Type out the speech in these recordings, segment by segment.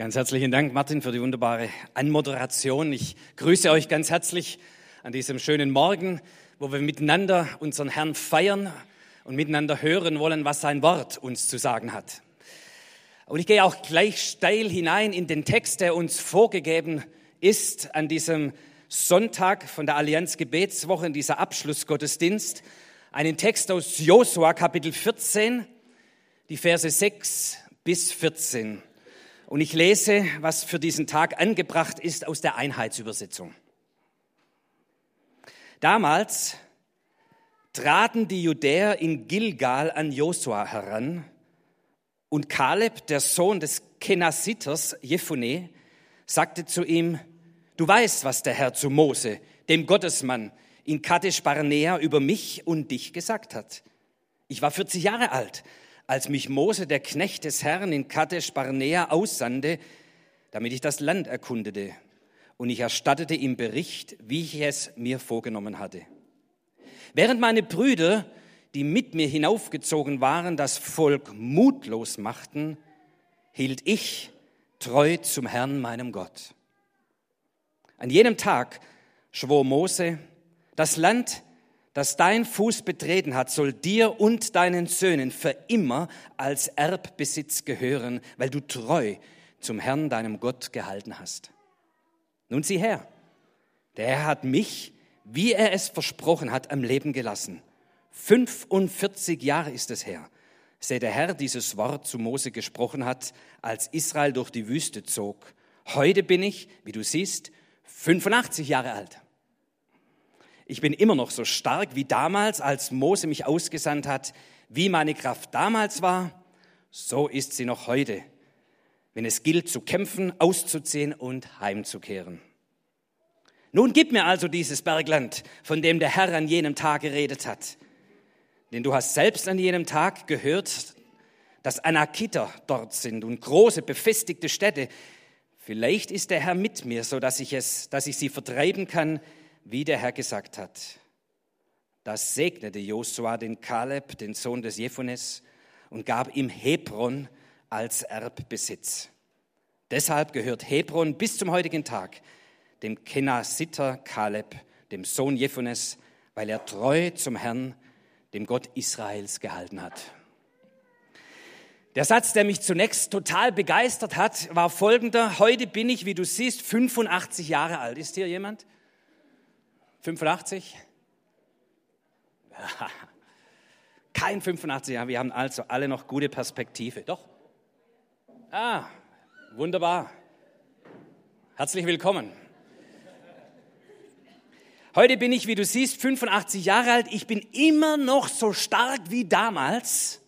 Ganz herzlichen Dank, Martin, für die wunderbare Anmoderation. Ich grüße euch ganz herzlich an diesem schönen Morgen, wo wir miteinander unseren Herrn feiern und miteinander hören wollen, was sein Wort uns zu sagen hat. Und ich gehe auch gleich steil hinein in den Text, der uns vorgegeben ist an diesem Sonntag von der Allianz Gebetswoche, in dieser Abschlussgottesdienst. Einen Text aus Josua Kapitel 14, die Verse 6 bis 14. Und ich lese, was für diesen Tag angebracht ist aus der Einheitsübersetzung. Damals traten die Judäer in Gilgal an Josua heran und Kaleb, der Sohn des Kenasiters Jephune, sagte zu ihm, du weißt, was der Herr zu Mose, dem Gottesmann, in Kadesh Barnea über mich und dich gesagt hat. Ich war 40 Jahre alt, als mich Mose, der Knecht des Herrn, in Kadesh Barnea aussandte, damit ich das Land erkundete. Und ich erstattete ihm Bericht, wie ich es mir vorgenommen hatte. Während meine Brüder, die mit mir hinaufgezogen waren, das Volk mutlos machten, hielt ich treu zum Herrn, meinem Gott. An jenem Tag schwor Mose, das Land, das dein Fuß betreten hat, soll dir und deinen Söhnen für immer als Erbbesitz gehören, weil du treu zum Herrn, deinem Gott, gehalten hast. Nun sieh her, der Herr hat mich, wie er es versprochen hat, am Leben gelassen. 45 Jahre ist es her, seit der Herr dieses Wort zu Mose gesprochen hat, als Israel durch die Wüste zog. Heute bin ich, wie du siehst, 85 Jahre alt. Ich bin immer noch so stark wie damals, als Mose mich ausgesandt hat. Wie meine Kraft damals war, so ist sie noch heute, wenn es gilt zu kämpfen, auszuziehen und heimzukehren. Nun gib mir also dieses Bergland, von dem der Herr an jenem Tag geredet hat. Denn du hast selbst an jenem Tag gehört, dass Anakiter dort sind und große befestigte Städte. Vielleicht ist der Herr mit mir, so dass ich es, dass ich sie vertreiben kann, wie der Herr gesagt hat. Das segnete Josua den Kaleb, den Sohn des Jephunes, und gab ihm Hebron als Erbbesitz. Deshalb gehört Hebron bis zum heutigen Tag dem Kenasiter Kaleb, dem Sohn Jephunes, weil er treu zum Herrn, dem Gott Israels, gehalten hat. Der Satz, der mich zunächst total begeistert hat, war folgender. Heute bin ich, wie du siehst, 85 Jahre alt. Ist hier jemand? 85? Kein 85 Jahre, wir haben also alle noch gute Perspektive. Doch? Ah, wunderbar. Herzlich willkommen. Heute bin ich, wie du siehst, 85 Jahre alt. Ich bin immer noch so stark wie damals,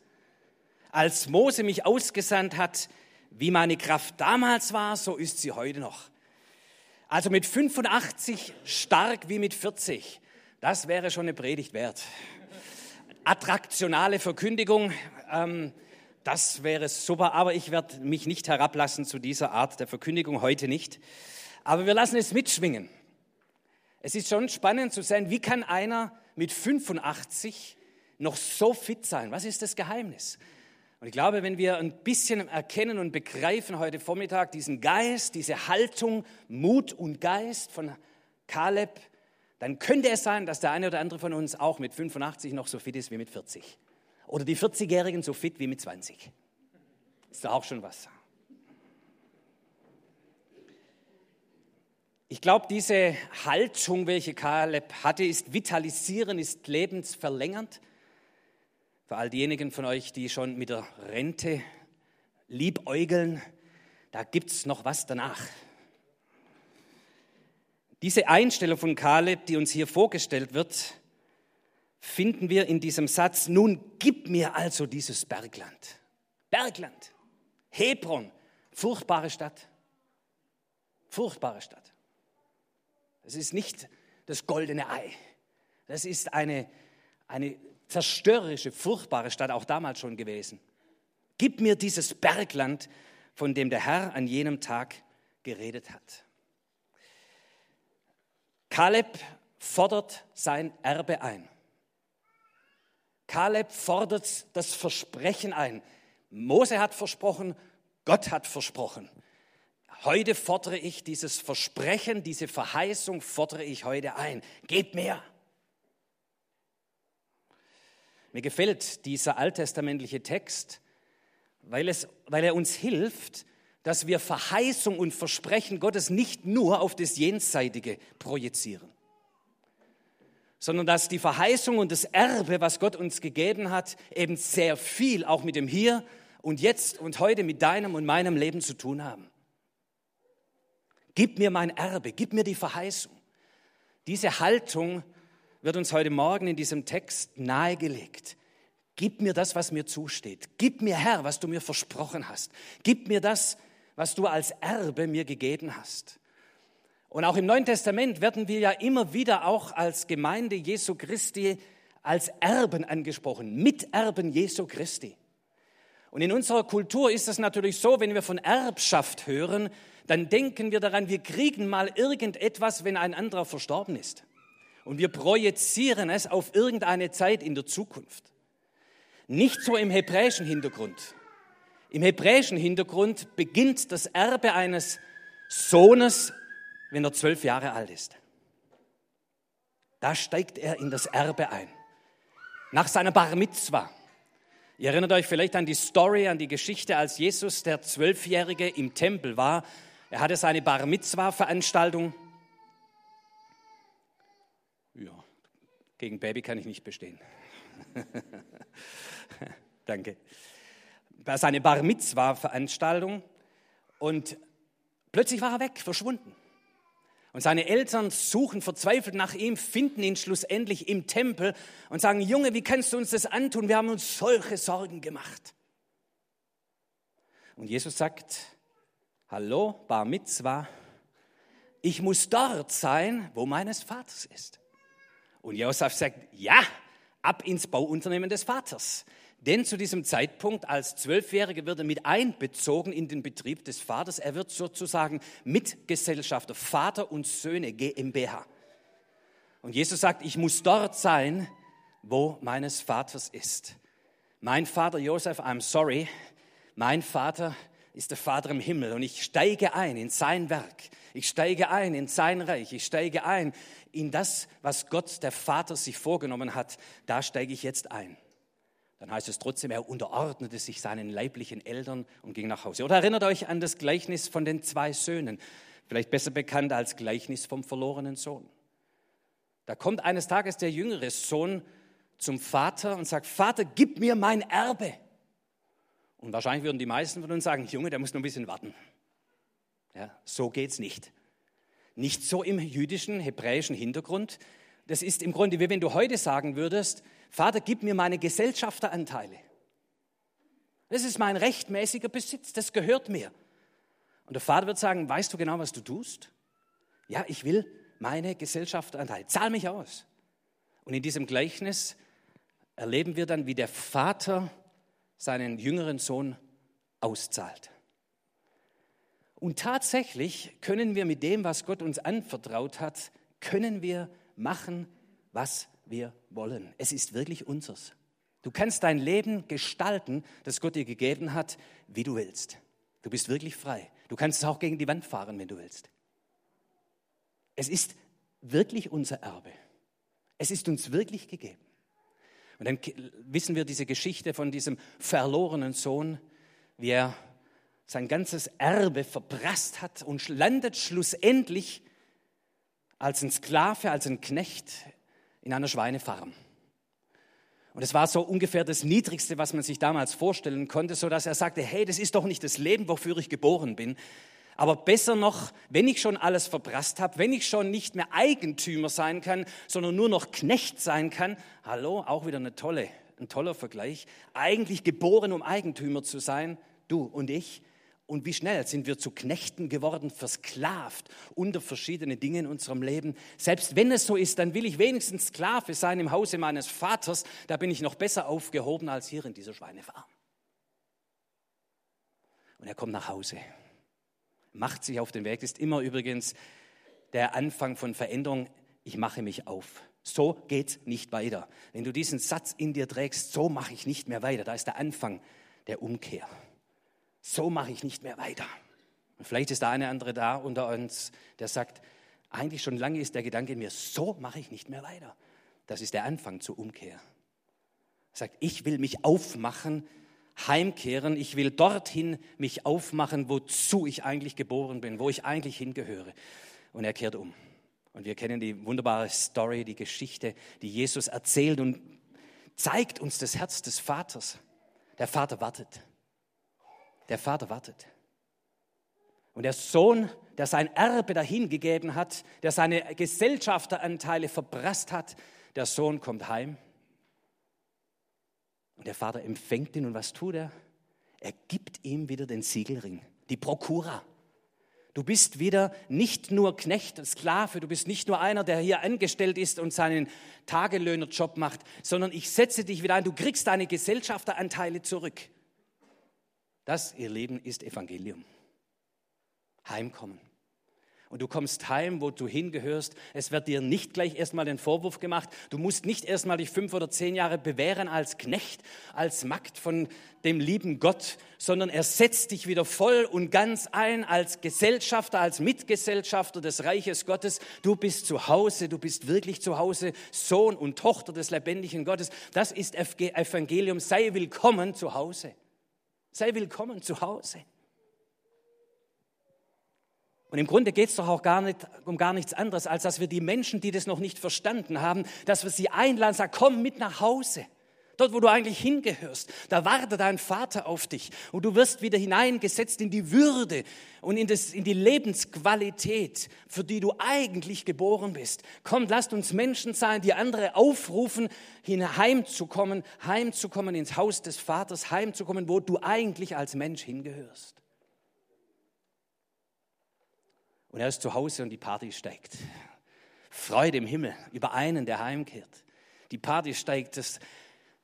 als Mose mich ausgesandt hat. Wie meine Kraft damals war, so ist sie heute noch. Also mit 85 stark wie mit 40. Das wäre schon eine Predigt wert. Attraktionale Verkündigung, ähm, das wäre super, aber ich werde mich nicht herablassen zu dieser Art der Verkündigung heute nicht. Aber wir lassen es mitschwingen. Es ist schon spannend zu sein, wie kann einer mit 85 noch so fit sein? Was ist das Geheimnis? Und ich glaube, wenn wir ein bisschen erkennen und begreifen heute Vormittag diesen Geist, diese Haltung, Mut und Geist von Kaleb, dann könnte es sein, dass der eine oder andere von uns auch mit 85 noch so fit ist wie mit 40. Oder die 40-Jährigen so fit wie mit 20. Ist da auch schon was. Ich glaube, diese Haltung, welche Kaleb hatte, ist vitalisierend, ist lebensverlängernd. Für all diejenigen von euch, die schon mit der Rente liebäugeln, da gibt es noch was danach. Diese Einstellung von Kaleb, die uns hier vorgestellt wird, finden wir in diesem Satz, nun gib mir also dieses Bergland. Bergland, Hebron, furchtbare Stadt. Furchtbare Stadt. Es ist nicht das goldene Ei. Das ist eine, eine zerstörerische, furchtbare Stadt auch damals schon gewesen. Gib mir dieses Bergland, von dem der Herr an jenem Tag geredet hat. Kaleb fordert sein Erbe ein. Kaleb fordert das Versprechen ein. Mose hat versprochen, Gott hat versprochen. Heute fordere ich dieses Versprechen, diese Verheißung fordere ich heute ein. Gebt mir. Mir gefällt dieser alttestamentliche Text, weil, es, weil er uns hilft, dass wir Verheißung und Versprechen Gottes nicht nur auf das Jenseitige projizieren, sondern dass die Verheißung und das Erbe, was Gott uns gegeben hat, eben sehr viel auch mit dem Hier und Jetzt und heute mit deinem und meinem Leben zu tun haben. Gib mir mein Erbe, gib mir die Verheißung. Diese Haltung wird uns heute Morgen in diesem Text nahegelegt. Gib mir das, was mir zusteht. Gib mir, Herr, was du mir versprochen hast. Gib mir das, was du als Erbe mir gegeben hast. Und auch im Neuen Testament werden wir ja immer wieder auch als Gemeinde Jesu Christi als Erben angesprochen, Miterben Jesu Christi. Und in unserer Kultur ist es natürlich so, wenn wir von Erbschaft hören, dann denken wir daran, wir kriegen mal irgendetwas, wenn ein anderer verstorben ist. Und wir projizieren es auf irgendeine Zeit in der Zukunft. Nicht so im hebräischen Hintergrund. Im hebräischen Hintergrund beginnt das Erbe eines Sohnes, wenn er zwölf Jahre alt ist. Da steigt er in das Erbe ein. Nach seiner Bar Mitzwa. Ihr erinnert euch vielleicht an die Story, an die Geschichte, als Jesus, der Zwölfjährige, im Tempel war er hatte seine Bar Mitzwa-Veranstaltung. Ja, gegen Baby kann ich nicht bestehen. Danke. Bei seine Bar Mitzwa-Veranstaltung und plötzlich war er weg, verschwunden. Und seine Eltern suchen verzweifelt nach ihm, finden ihn schlussendlich im Tempel und sagen, Junge, wie kannst du uns das antun? Wir haben uns solche Sorgen gemacht. Und Jesus sagt, Hallo, Bar Mitzwa. Ich muss dort sein, wo meines Vaters ist. Und Josef sagt, ja, ab ins Bauunternehmen des Vaters. Denn zu diesem Zeitpunkt als Zwölfjähriger wird er mit einbezogen in den Betrieb des Vaters. Er wird sozusagen Mitgesellschafter, Vater und Söhne GmbH. Und Jesus sagt, ich muss dort sein, wo meines Vaters ist. Mein Vater Josef, I'm sorry, mein Vater ist der Vater im Himmel und ich steige ein in sein Werk. Ich steige ein in sein Reich. Ich steige ein in das, was Gott, der Vater, sich vorgenommen hat. Da steige ich jetzt ein. Dann heißt es trotzdem, er unterordnete sich seinen leiblichen Eltern und ging nach Hause. Oder erinnert euch an das Gleichnis von den zwei Söhnen, vielleicht besser bekannt als Gleichnis vom verlorenen Sohn. Da kommt eines Tages der jüngere Sohn zum Vater und sagt, Vater, gib mir mein Erbe. Und wahrscheinlich würden die meisten von uns sagen, Junge, der muss noch ein bisschen warten. Ja, so geht's nicht. Nicht so im jüdischen, hebräischen Hintergrund. Das ist im Grunde wie wenn du heute sagen würdest, Vater, gib mir meine Gesellschafteranteile. Das ist mein rechtmäßiger Besitz, das gehört mir. Und der Vater wird sagen, weißt du genau, was du tust? Ja, ich will meine Gesellschafteranteile. Zahl mich aus. Und in diesem Gleichnis erleben wir dann, wie der Vater seinen jüngeren Sohn auszahlt. Und tatsächlich können wir mit dem, was Gott uns anvertraut hat, können wir machen, was wir wollen. Es ist wirklich unseres. Du kannst dein Leben gestalten, das Gott dir gegeben hat, wie du willst. Du bist wirklich frei. Du kannst es auch gegen die Wand fahren, wenn du willst. Es ist wirklich unser Erbe. Es ist uns wirklich gegeben. Und dann wissen wir diese Geschichte von diesem verlorenen Sohn, wie er sein ganzes Erbe verprasst hat und landet schlussendlich als ein Sklave, als ein Knecht in einer Schweinefarm. Und es war so ungefähr das Niedrigste, was man sich damals vorstellen konnte, so dass er sagte, hey, das ist doch nicht das Leben, wofür ich geboren bin. Aber besser noch, wenn ich schon alles verprasst habe, wenn ich schon nicht mehr Eigentümer sein kann, sondern nur noch Knecht sein kann, hallo, auch wieder eine tolle, ein toller Vergleich, eigentlich geboren, um Eigentümer zu sein, du und ich. Und wie schnell sind wir zu Knechten geworden, versklavt unter verschiedene Dinge in unserem Leben. Selbst wenn es so ist, dann will ich wenigstens Sklave sein im Hause meines Vaters. Da bin ich noch besser aufgehoben als hier in dieser Schweinefarm. Und er kommt nach Hause macht sich auf den Weg. Ist immer übrigens der Anfang von Veränderung. Ich mache mich auf. So geht's nicht weiter. Wenn du diesen Satz in dir trägst, so mache ich nicht mehr weiter. Da ist der Anfang der Umkehr. So mache ich nicht mehr weiter. Und vielleicht ist der eine andere da unter uns, der sagt, eigentlich schon lange ist der Gedanke in mir, so mache ich nicht mehr weiter. Das ist der Anfang zur Umkehr. Er sagt, ich will mich aufmachen, heimkehren, ich will dorthin mich aufmachen, wozu ich eigentlich geboren bin, wo ich eigentlich hingehöre. Und er kehrt um. Und wir kennen die wunderbare Story, die Geschichte, die Jesus erzählt und zeigt uns das Herz des Vaters. Der Vater wartet. Der Vater wartet. Und der Sohn, der sein Erbe dahingegeben hat, der seine Gesellschafteranteile verprasst hat, der Sohn kommt heim. Und der Vater empfängt ihn und was tut er? Er gibt ihm wieder den Siegelring, die Prokura. Du bist wieder nicht nur Knecht Sklave, du bist nicht nur einer, der hier angestellt ist und seinen Tagelöhnerjob macht, sondern ich setze dich wieder ein, du kriegst deine Gesellschafteranteile zurück. Das, ihr Leben, ist Evangelium. Heimkommen. Und du kommst heim, wo du hingehörst. Es wird dir nicht gleich erstmal den Vorwurf gemacht. Du musst nicht erstmal dich fünf oder zehn Jahre bewähren als Knecht, als Magd von dem lieben Gott, sondern er setzt dich wieder voll und ganz ein als Gesellschafter, als Mitgesellschafter des Reiches Gottes. Du bist zu Hause, du bist wirklich zu Hause, Sohn und Tochter des lebendigen Gottes. Das ist Evangelium. Sei willkommen zu Hause. Sei willkommen zu Hause. Und im Grunde geht es doch auch gar nicht, um gar nichts anderes, als dass wir die Menschen, die das noch nicht verstanden haben, dass wir sie einladen, sagen, komm mit nach Hause. Dort, wo du eigentlich hingehörst, da wartet dein Vater auf dich und du wirst wieder hineingesetzt in die Würde und in, das, in die Lebensqualität, für die du eigentlich geboren bist. Komm, lasst uns Menschen sein, die andere aufrufen, heimzukommen, heimzukommen ins Haus des Vaters, heimzukommen, wo du eigentlich als Mensch hingehörst. Und er ist zu Hause und die Party steigt. Freude im Himmel über einen, der heimkehrt. Die Party steigt, das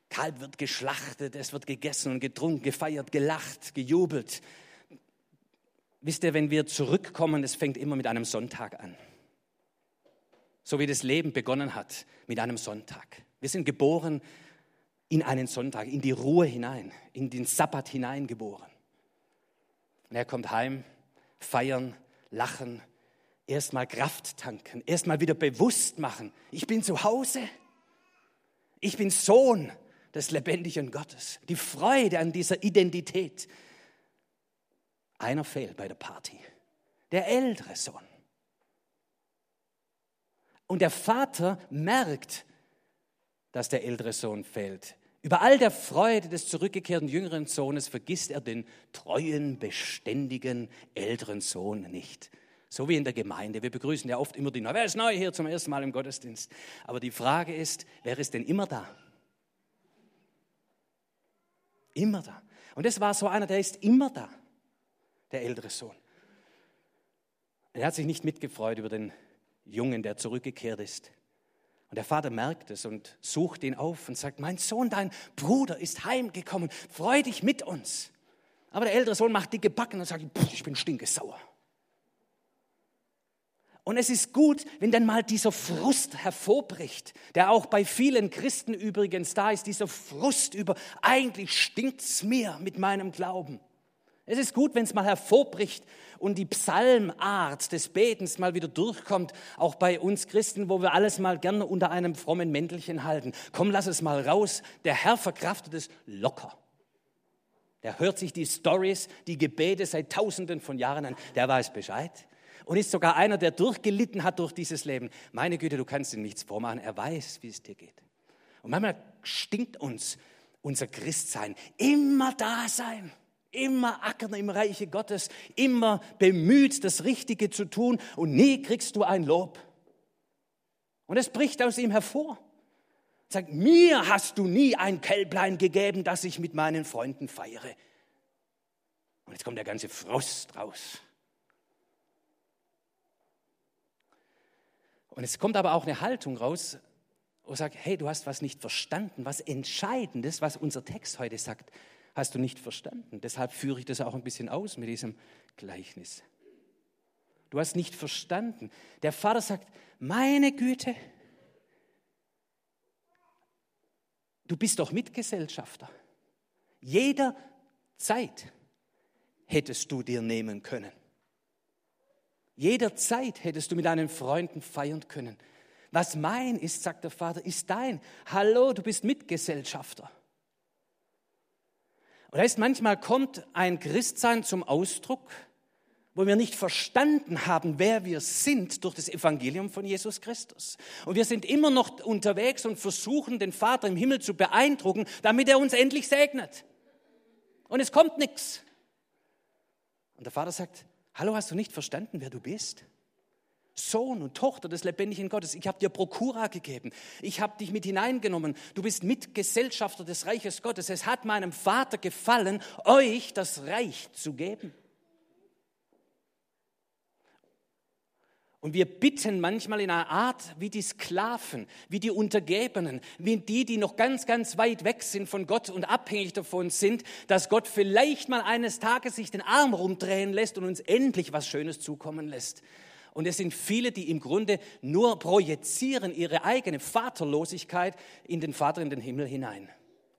Kalb wird geschlachtet, es wird gegessen und getrunken, gefeiert, gelacht, gejubelt. Wisst ihr, wenn wir zurückkommen, es fängt immer mit einem Sonntag an. So wie das Leben begonnen hat, mit einem Sonntag. Wir sind geboren in einen Sonntag, in die Ruhe hinein, in den Sabbat hineingeboren. Und er kommt heim, feiern, lachen, erstmal Kraft tanken, erstmal wieder bewusst machen, ich bin zu Hause, ich bin Sohn des lebendigen Gottes. Die Freude an dieser Identität. Einer fehlt bei der Party, der ältere Sohn. Und der Vater merkt, dass der ältere Sohn fehlt. Über all der Freude des zurückgekehrten jüngeren Sohnes vergisst er den treuen, beständigen älteren Sohn nicht. So wie in der Gemeinde. Wir begrüßen ja oft immer die Neue. Wer ist neu hier zum ersten Mal im Gottesdienst? Aber die Frage ist, wer ist denn immer da? Immer da. Und das war so einer, der ist immer da, der ältere Sohn. Er hat sich nicht mitgefreut über den Jungen, der zurückgekehrt ist. Und der Vater merkt es und sucht ihn auf und sagt, mein Sohn, dein Bruder ist heimgekommen, freu dich mit uns. Aber der ältere Sohn macht dicke Backen und sagt, ich bin stinkesauer. Und es ist gut, wenn dann mal dieser Frust hervorbricht, der auch bei vielen Christen übrigens da ist, dieser Frust über, eigentlich stinkt's mir mit meinem Glauben. Es ist gut, wenn es mal hervorbricht und die Psalmart des Betens mal wieder durchkommt, auch bei uns Christen, wo wir alles mal gerne unter einem frommen Mäntelchen halten. Komm, lass es mal raus. Der Herr verkraftet es locker. Der hört sich die Stories, die Gebete seit Tausenden von Jahren an. Der weiß Bescheid und ist sogar einer, der durchgelitten hat durch dieses Leben. Meine Güte, du kannst ihm nichts vormachen. Er weiß, wie es dir geht. Und manchmal stinkt uns unser Christsein. Immer da sein. Immer ackern im Reiche Gottes. Immer bemüht, das Richtige zu tun. Und nie kriegst du ein Lob. Und es bricht aus ihm hervor. Sagt, mir hast du nie ein Kälblein gegeben, das ich mit meinen Freunden feiere. Und jetzt kommt der ganze Frust raus. Und es kommt aber auch eine Haltung raus, wo sagt, hey, du hast was nicht verstanden, was Entscheidendes, was unser Text heute sagt, hast du nicht verstanden. Deshalb führe ich das auch ein bisschen aus mit diesem Gleichnis. Du hast nicht verstanden. Der Vater sagt, meine Güte, du bist doch Mitgesellschafter. Jeder Zeit hättest du dir nehmen können. Jederzeit hättest du mit deinen Freunden feiern können. Was mein ist, sagt der Vater, ist dein. Hallo, du bist Mitgesellschafter. Und heißt, manchmal kommt ein Christsein zum Ausdruck, wo wir nicht verstanden haben, wer wir sind durch das Evangelium von Jesus Christus. Und wir sind immer noch unterwegs und versuchen, den Vater im Himmel zu beeindrucken, damit er uns endlich segnet. Und es kommt nichts. Und der Vater sagt, hallo, hast du nicht verstanden, wer du bist? Sohn und Tochter des lebendigen Gottes. Ich habe dir Prokura gegeben. Ich habe dich mit hineingenommen. Du bist Mitgesellschafter des Reiches Gottes. Es hat meinem Vater gefallen, euch das Reich zu geben. Und wir bitten manchmal in einer Art wie die Sklaven, wie die Untergebenen, wie die, die noch ganz, ganz weit weg sind von Gott und abhängig davon sind, dass Gott vielleicht mal eines Tages sich den Arm rumdrehen lässt und uns endlich was Schönes zukommen lässt. Und es sind viele, die im Grunde nur projizieren ihre eigene Vaterlosigkeit in den Vater in den Himmel hinein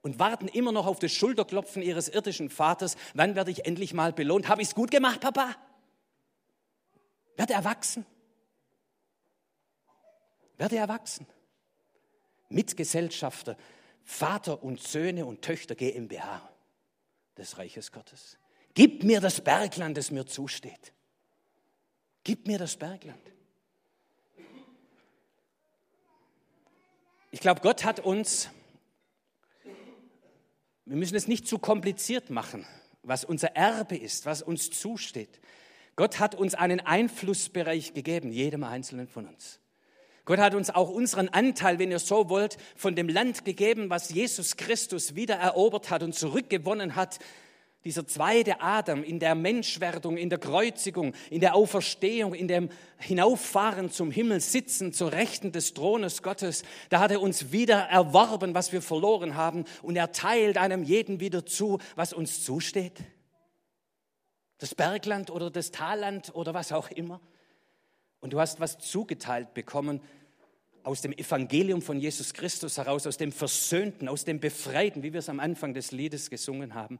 und warten immer noch auf das Schulterklopfen ihres irdischen Vaters. Wann werde ich endlich mal belohnt? Habe ich es gut gemacht, Papa? Werde erwachsen. Werde erwachsen. Mitgesellschafter, Vater und Söhne und Töchter GmbH des Reiches Gottes. Gib mir das Bergland, das mir zusteht. Gib mir das Bergland. Ich glaube, Gott hat uns, wir müssen es nicht zu kompliziert machen, was unser Erbe ist, was uns zusteht. Gott hat uns einen Einflussbereich gegeben, jedem Einzelnen von uns. Gott hat uns auch unseren Anteil, wenn ihr so wollt, von dem Land gegeben, was Jesus Christus wieder erobert hat und zurückgewonnen hat. Dieser zweite Adam in der Menschwerdung, in der Kreuzigung, in der Auferstehung, in dem Hinauffahren zum Himmel, Sitzen zur Rechten des Thrones Gottes, da hat er uns wieder erworben, was wir verloren haben, und er teilt einem jeden wieder zu, was uns zusteht. Das Bergland oder das Talland oder was auch immer. Und du hast was zugeteilt bekommen, aus dem Evangelium von Jesus Christus heraus, aus dem Versöhnten, aus dem Befreiten, wie wir es am Anfang des Liedes gesungen haben.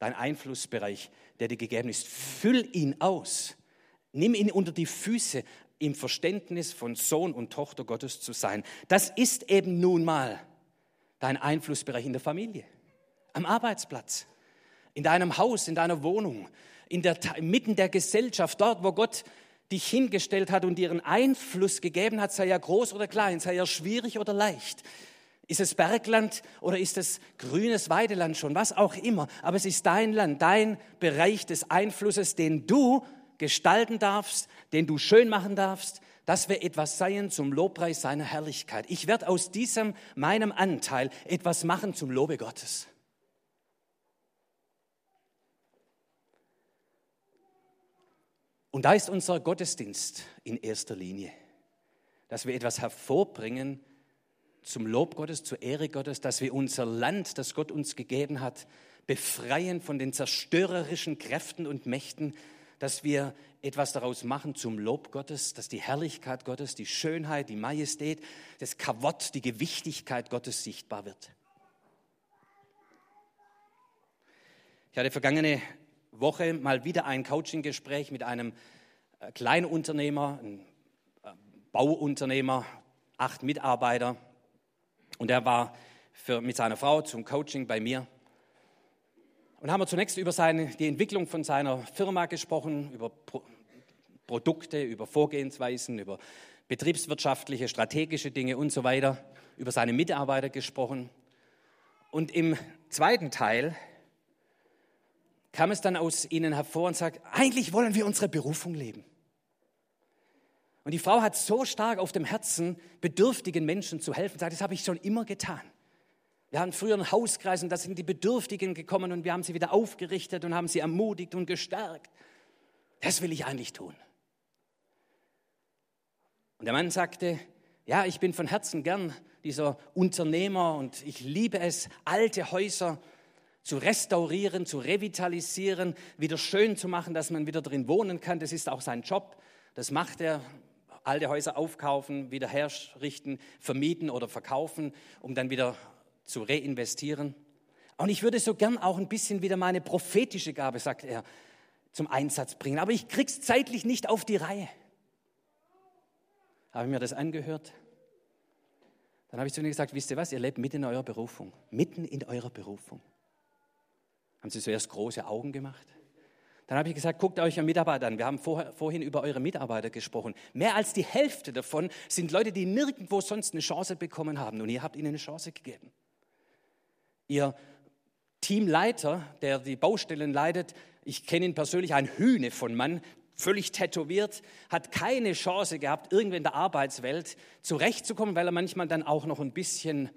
Dein Einflussbereich, der dir gegeben ist, füll ihn aus. Nimm ihn unter die Füße im Verständnis von Sohn und Tochter Gottes zu sein. Das ist eben nun mal dein Einflussbereich in der Familie, am Arbeitsplatz, in deinem Haus, in deiner Wohnung, in der, mitten der Gesellschaft, dort, wo Gott dich hingestellt hat und dir einen Einfluss gegeben hat, sei er groß oder klein, sei er schwierig oder leicht. Ist es Bergland oder ist es grünes Weideland schon, was auch immer. Aber es ist dein Land, dein Bereich des Einflusses, den du gestalten darfst, den du schön machen darfst, dass wir etwas seien zum Lobpreis seiner Herrlichkeit. Ich werde aus diesem, meinem Anteil, etwas machen zum Lobe Gottes. Und da ist unser Gottesdienst in erster Linie, dass wir etwas hervorbringen zum Lob Gottes, zur Ehre Gottes, dass wir unser Land, das Gott uns gegeben hat, befreien von den zerstörerischen Kräften und Mächten, dass wir etwas daraus machen zum Lob Gottes, dass die Herrlichkeit Gottes, die Schönheit, die Majestät, das Kavott, die Gewichtigkeit Gottes sichtbar wird. Ich hatte vergangene Woche mal wieder ein Coaching-Gespräch mit einem äh, Kleinunternehmer, einem äh, Bauunternehmer, acht Mitarbeiter. Und er war für, mit seiner Frau zum Coaching bei mir. Und haben wir zunächst über seine, die Entwicklung von seiner Firma gesprochen, über Pro Produkte, über Vorgehensweisen, über betriebswirtschaftliche, strategische Dinge und so weiter, über seine Mitarbeiter gesprochen. Und im zweiten Teil kam es dann aus ihnen hervor und sagt, eigentlich wollen wir unsere Berufung leben. Und die Frau hat so stark auf dem Herzen, bedürftigen Menschen zu helfen, sagt, das habe ich schon immer getan. Wir hatten früher einen Hauskreis und da sind die Bedürftigen gekommen und wir haben sie wieder aufgerichtet und haben sie ermutigt und gestärkt. Das will ich eigentlich tun. Und der Mann sagte, ja, ich bin von Herzen gern dieser Unternehmer und ich liebe es, alte Häuser zu restaurieren, zu revitalisieren, wieder schön zu machen, dass man wieder drin wohnen kann. Das ist auch sein Job. Das macht er. Alte Häuser aufkaufen, wieder herrichten, vermieten oder verkaufen, um dann wieder zu reinvestieren. Und ich würde so gern auch ein bisschen wieder meine prophetische Gabe, sagt er, zum Einsatz bringen. Aber ich krieg's zeitlich nicht auf die Reihe. Habe ich mir das angehört? Dann habe ich zu ihnen gesagt, wisst ihr was, ihr lebt mitten in eurer Berufung. Mitten in eurer Berufung. Haben sie zuerst große Augen gemacht? Dann habe ich gesagt, guckt euch eure Mitarbeiter an. Wir haben vorher, vorhin über eure Mitarbeiter gesprochen. Mehr als die Hälfte davon sind Leute, die nirgendwo sonst eine Chance bekommen haben. Und ihr habt ihnen eine Chance gegeben. Ihr Teamleiter, der die Baustellen leitet, ich kenne ihn persönlich, ein Hühne von Mann, völlig tätowiert, hat keine Chance gehabt, irgendwie in der Arbeitswelt zurechtzukommen, weil er manchmal dann auch noch ein bisschen,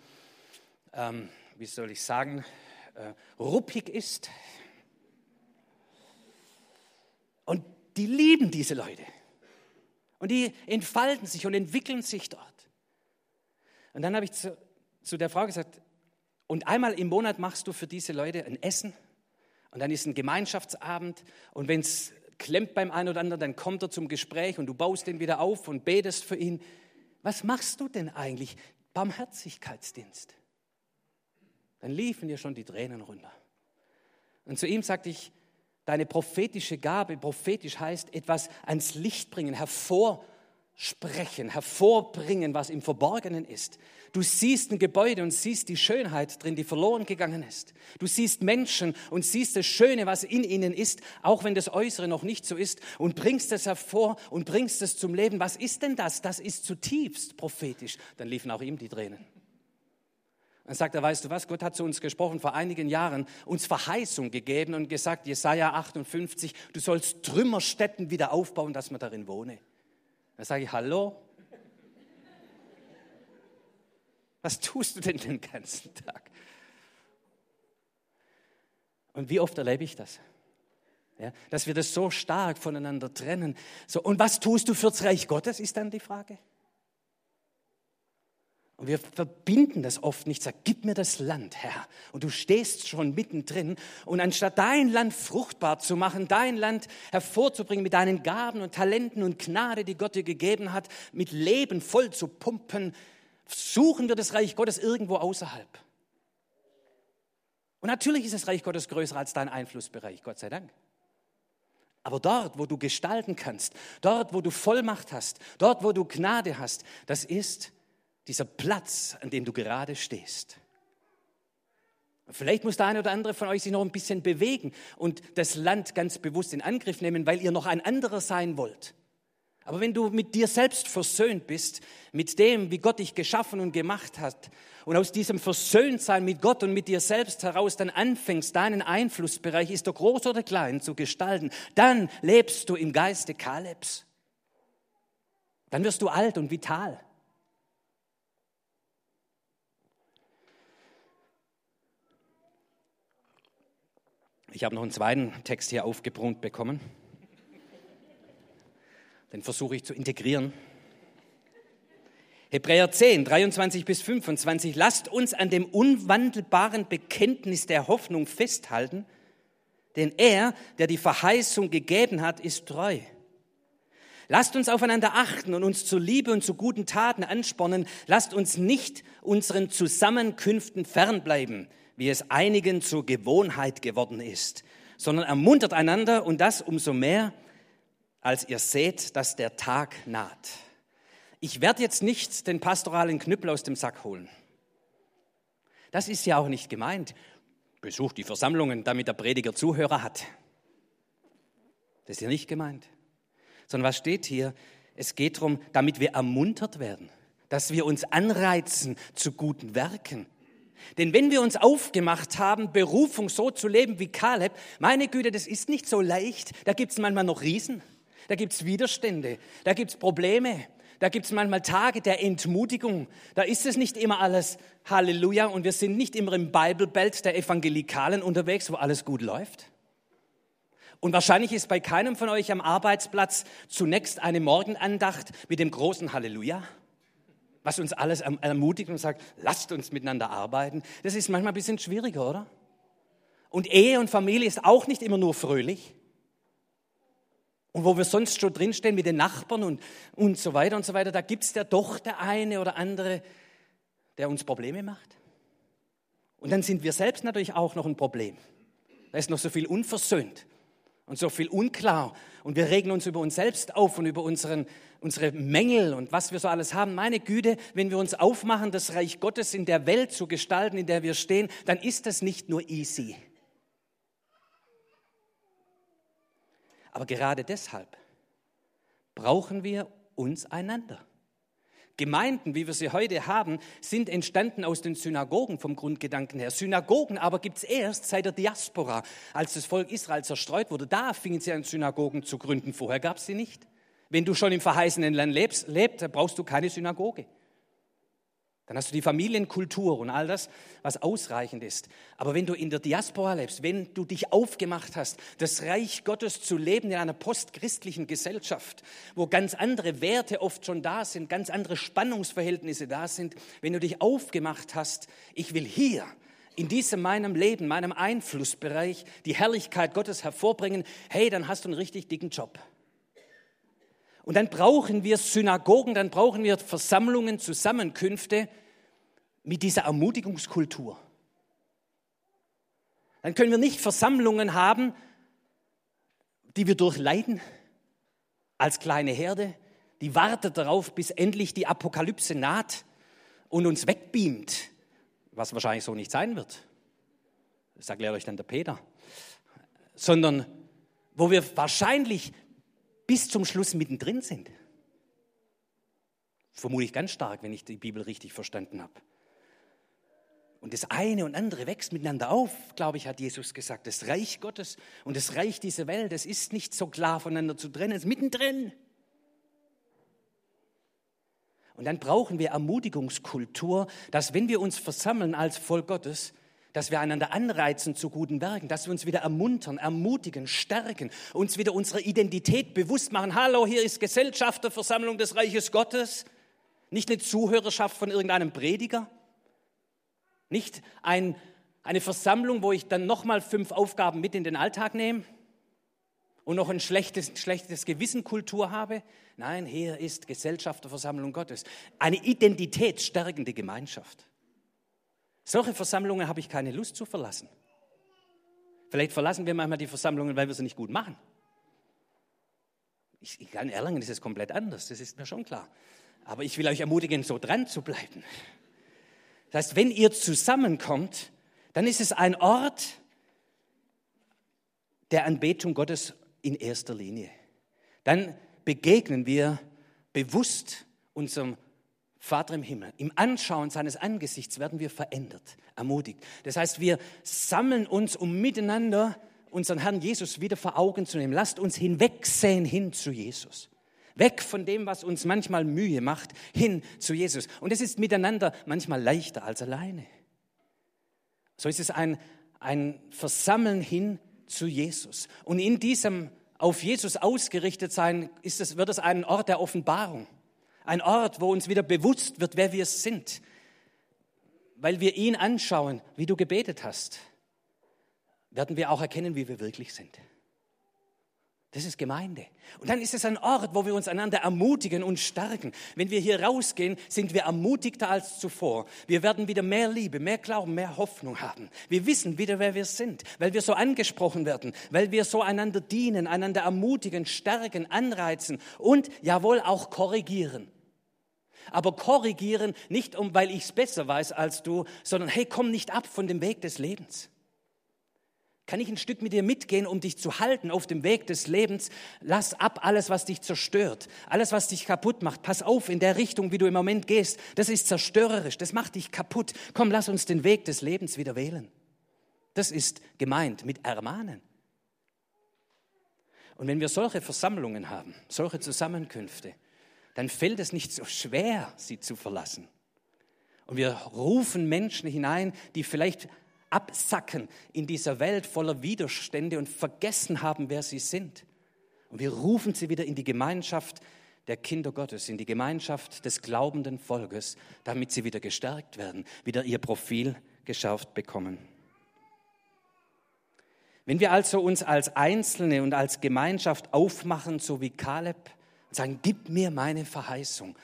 ähm, wie soll ich sagen, äh, ruppig ist. Und die lieben diese Leute. Und die entfalten sich und entwickeln sich dort. Und dann habe ich zu, zu der Frau gesagt, und einmal im Monat machst du für diese Leute ein Essen und dann ist ein Gemeinschaftsabend und wenn es klemmt beim einen oder anderen, dann kommt er zum Gespräch und du baust ihn wieder auf und betest für ihn. Was machst du denn eigentlich? Barmherzigkeitsdienst. Dann liefen dir schon die Tränen runter. Und zu ihm sagte ich, Deine prophetische Gabe, prophetisch heißt etwas ans Licht bringen, hervorsprechen, hervorbringen, was im Verborgenen ist. Du siehst ein Gebäude und siehst die Schönheit drin, die verloren gegangen ist. Du siehst Menschen und siehst das Schöne, was in ihnen ist, auch wenn das Äußere noch nicht so ist, und bringst es hervor und bringst es zum Leben. Was ist denn das? Das ist zutiefst prophetisch. Dann liefen auch ihm die Tränen. Dann sagt er, weißt du was, Gott hat zu uns gesprochen vor einigen Jahren, uns Verheißung gegeben und gesagt, Jesaja 58, du sollst Trümmerstätten wieder aufbauen, dass man darin wohne. Dann sage ich, hallo? Was tust du denn den ganzen Tag? Und wie oft erlebe ich das? Ja, dass wir das so stark voneinander trennen. So, und was tust du fürs Reich Gottes, ist dann die Frage. Und wir verbinden das oft nicht. Sag, gib mir das Land, Herr. Und du stehst schon mittendrin. Und anstatt dein Land fruchtbar zu machen, dein Land hervorzubringen mit deinen Gaben und Talenten und Gnade, die Gott dir gegeben hat, mit Leben voll zu pumpen, suchen wir das Reich Gottes irgendwo außerhalb. Und natürlich ist das Reich Gottes größer als dein Einflussbereich, Gott sei Dank. Aber dort, wo du gestalten kannst, dort, wo du Vollmacht hast, dort, wo du Gnade hast, das ist dieser Platz, an dem du gerade stehst. Vielleicht muss der eine oder andere von euch sich noch ein bisschen bewegen und das Land ganz bewusst in Angriff nehmen, weil ihr noch ein anderer sein wollt. Aber wenn du mit dir selbst versöhnt bist, mit dem, wie Gott dich geschaffen und gemacht hat, und aus diesem Versöhntsein mit Gott und mit dir selbst heraus dann anfängst, deinen Einflussbereich, ist er groß oder klein, zu gestalten, dann lebst du im Geiste Kalebs. Dann wirst du alt und vital. Ich habe noch einen zweiten Text hier aufgebrummt bekommen. Den versuche ich zu integrieren. Hebräer 10, 23 bis 25. Lasst uns an dem unwandelbaren Bekenntnis der Hoffnung festhalten, denn er, der die Verheißung gegeben hat, ist treu. Lasst uns aufeinander achten und uns zu Liebe und zu guten Taten anspornen. Lasst uns nicht unseren Zusammenkünften fernbleiben, wie es einigen zur Gewohnheit geworden ist, sondern ermuntert einander und das umso mehr, als ihr seht, dass der Tag naht. Ich werde jetzt nicht den pastoralen Knüppel aus dem Sack holen. Das ist ja auch nicht gemeint. Besucht die Versammlungen, damit der Prediger Zuhörer hat. Das ist ja nicht gemeint. Sondern was steht hier? Es geht darum, damit wir ermuntert werden, dass wir uns anreizen zu guten Werken, denn wenn wir uns aufgemacht haben, Berufung so zu leben wie Kaleb, meine Güte, das ist nicht so leicht. Da gibt es manchmal noch Riesen, da gibt es Widerstände, da gibt es Probleme, da gibt es manchmal Tage der Entmutigung. Da ist es nicht immer alles Halleluja und wir sind nicht immer im Bible Belt der Evangelikalen unterwegs, wo alles gut läuft. Und wahrscheinlich ist bei keinem von euch am Arbeitsplatz zunächst eine Morgenandacht mit dem großen Halleluja was uns alles ermutigt und sagt, lasst uns miteinander arbeiten, das ist manchmal ein bisschen schwieriger, oder? Und Ehe und Familie ist auch nicht immer nur fröhlich. Und wo wir sonst schon drinstehen mit den Nachbarn und, und so weiter und so weiter, da gibt es ja doch der eine oder andere, der uns Probleme macht. Und dann sind wir selbst natürlich auch noch ein Problem. Da ist noch so viel unversöhnt. Und so viel unklar. Und wir regen uns über uns selbst auf und über unseren, unsere Mängel und was wir so alles haben. Meine Güte, wenn wir uns aufmachen, das Reich Gottes in der Welt zu gestalten, in der wir stehen, dann ist das nicht nur easy. Aber gerade deshalb brauchen wir uns einander. Gemeinden, wie wir sie heute haben, sind entstanden aus den Synagogen vom Grundgedanken her. Synagogen aber gibt es erst seit der Diaspora, als das Volk Israel zerstreut wurde. Da fingen sie an, Synagogen zu gründen. Vorher gab es sie nicht. Wenn du schon im verheißenen Land lebst, lebst, brauchst du keine Synagoge. Dann hast du die Familienkultur und all das, was ausreichend ist. Aber wenn du in der Diaspora lebst, wenn du dich aufgemacht hast, das Reich Gottes zu leben in einer postchristlichen Gesellschaft, wo ganz andere Werte oft schon da sind, ganz andere Spannungsverhältnisse da sind, wenn du dich aufgemacht hast, ich will hier in diesem meinem Leben, meinem Einflussbereich die Herrlichkeit Gottes hervorbringen, hey, dann hast du einen richtig dicken Job. Und dann brauchen wir Synagogen, dann brauchen wir Versammlungen, Zusammenkünfte mit dieser Ermutigungskultur. Dann können wir nicht Versammlungen haben, die wir durchleiden als kleine Herde, die wartet darauf, bis endlich die Apokalypse naht und uns wegbeamt, was wahrscheinlich so nicht sein wird. Das erklärt euch dann der Peter. Sondern wo wir wahrscheinlich bis zum Schluss mittendrin sind. Vermute ich ganz stark, wenn ich die Bibel richtig verstanden habe. Und das eine und andere wächst miteinander auf, glaube ich, hat Jesus gesagt. Das Reich Gottes und das Reich dieser Welt, das ist nicht so klar voneinander zu trennen, es ist mittendrin. Und dann brauchen wir Ermutigungskultur, dass wenn wir uns versammeln als Volk Gottes, dass wir einander anreizen zu guten Werken, dass wir uns wieder ermuntern, ermutigen, stärken, uns wieder unsere Identität bewusst machen. Hallo, hier ist Gesellschafterversammlung des Reiches Gottes, nicht eine Zuhörerschaft von irgendeinem Prediger, nicht ein, eine Versammlung, wo ich dann nochmal fünf Aufgaben mit in den Alltag nehme und noch ein schlechtes, schlechtes Gewissenkultur habe. Nein, hier ist Gesellschafterversammlung Gottes, eine identitätsstärkende Gemeinschaft. Solche Versammlungen habe ich keine Lust zu verlassen. Vielleicht verlassen wir manchmal die Versammlungen, weil wir sie nicht gut machen. Ich, in Erlangen ist es komplett anders, das ist mir schon klar. Aber ich will euch ermutigen, so dran zu bleiben. Das heißt, wenn ihr zusammenkommt, dann ist es ein Ort der Anbetung Gottes in erster Linie. Dann begegnen wir bewusst unserem Vater im Himmel, im Anschauen seines Angesichts werden wir verändert, ermutigt. Das heißt, wir sammeln uns, um miteinander unseren Herrn Jesus wieder vor Augen zu nehmen. Lasst uns hinwegsehen hin zu Jesus. Weg von dem, was uns manchmal Mühe macht, hin zu Jesus. Und es ist miteinander manchmal leichter als alleine. So ist es ein, ein Versammeln hin zu Jesus. Und in diesem auf Jesus ausgerichtet sein, ist es, wird es ein Ort der Offenbarung. Ein Ort, wo uns wieder bewusst wird, wer wir sind, weil wir ihn anschauen, wie du gebetet hast, werden wir auch erkennen, wie wir wirklich sind. Das ist Gemeinde. Und dann ist es ein Ort, wo wir uns einander ermutigen und stärken. Wenn wir hier rausgehen, sind wir ermutigter als zuvor. Wir werden wieder mehr Liebe, mehr Glauben, mehr Hoffnung haben. Wir wissen wieder, wer wir sind, weil wir so angesprochen werden, weil wir so einander dienen, einander ermutigen, stärken, anreizen und jawohl auch korrigieren. Aber korrigieren nicht, um, weil ich es besser weiß als du, sondern hey, komm nicht ab von dem Weg des Lebens. Kann ich ein Stück mit dir mitgehen, um dich zu halten auf dem Weg des Lebens? Lass ab alles, was dich zerstört, alles, was dich kaputt macht. Pass auf in der Richtung, wie du im Moment gehst. Das ist zerstörerisch, das macht dich kaputt. Komm, lass uns den Weg des Lebens wieder wählen. Das ist gemeint mit ermahnen. Und wenn wir solche Versammlungen haben, solche Zusammenkünfte, dann fällt es nicht so schwer, sie zu verlassen. Und wir rufen Menschen hinein, die vielleicht absacken in dieser Welt voller Widerstände und vergessen haben, wer sie sind. Und wir rufen sie wieder in die Gemeinschaft der Kinder Gottes, in die Gemeinschaft des glaubenden Volkes, damit sie wieder gestärkt werden, wieder ihr Profil geschärft bekommen. Wenn wir also uns als Einzelne und als Gemeinschaft aufmachen, so wie Kaleb, sagen, gib mir meine Verheißung,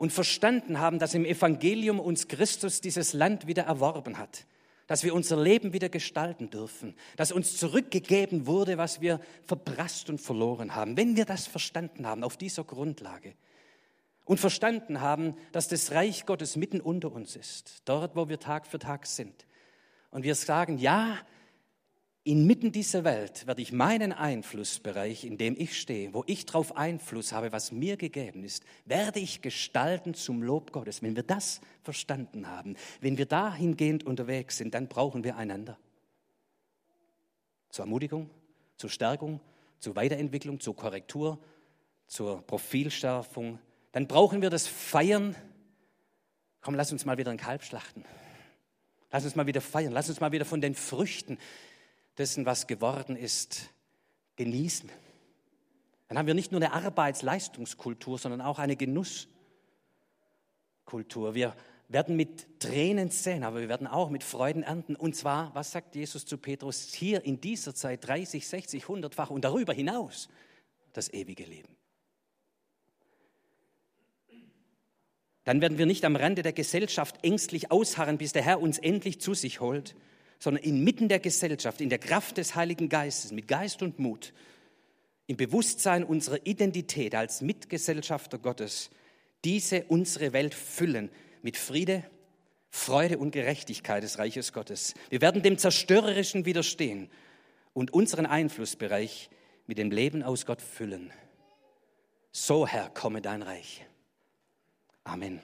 und verstanden haben, dass im Evangelium uns Christus dieses Land wieder erworben hat, dass wir unser Leben wieder gestalten dürfen, dass uns zurückgegeben wurde, was wir verprasst und verloren haben. Wenn wir das verstanden haben auf dieser Grundlage und verstanden haben, dass das Reich Gottes mitten unter uns ist, dort, wo wir Tag für Tag sind, und wir sagen, ja, Inmitten dieser Welt werde ich meinen Einflussbereich, in dem ich stehe, wo ich darauf Einfluss habe, was mir gegeben ist, werde ich gestalten zum Lob Gottes. Wenn wir das verstanden haben, wenn wir dahingehend unterwegs sind, dann brauchen wir einander. Zur Ermutigung, zur Stärkung, zur Weiterentwicklung, zur Korrektur, zur Profilschärfung. Dann brauchen wir das Feiern. Komm, lass uns mal wieder ein Kalb schlachten. Lass uns mal wieder feiern. Lass uns mal wieder von den Früchten dessen, was geworden ist, genießen. Dann haben wir nicht nur eine Arbeitsleistungskultur, sondern auch eine Genusskultur. Wir werden mit Tränen sehen, aber wir werden auch mit Freuden ernten. Und zwar, was sagt Jesus zu Petrus, hier in dieser Zeit 30, 60, 100-fach und darüber hinaus das ewige Leben. Dann werden wir nicht am Rande der Gesellschaft ängstlich ausharren, bis der Herr uns endlich zu sich holt, sondern inmitten der Gesellschaft, in der Kraft des Heiligen Geistes, mit Geist und Mut, im Bewusstsein unserer Identität als Mitgesellschafter Gottes, diese unsere Welt füllen mit Friede, Freude und Gerechtigkeit des Reiches Gottes. Wir werden dem Zerstörerischen widerstehen und unseren Einflussbereich mit dem Leben aus Gott füllen. So, Herr, komme dein Reich. Amen.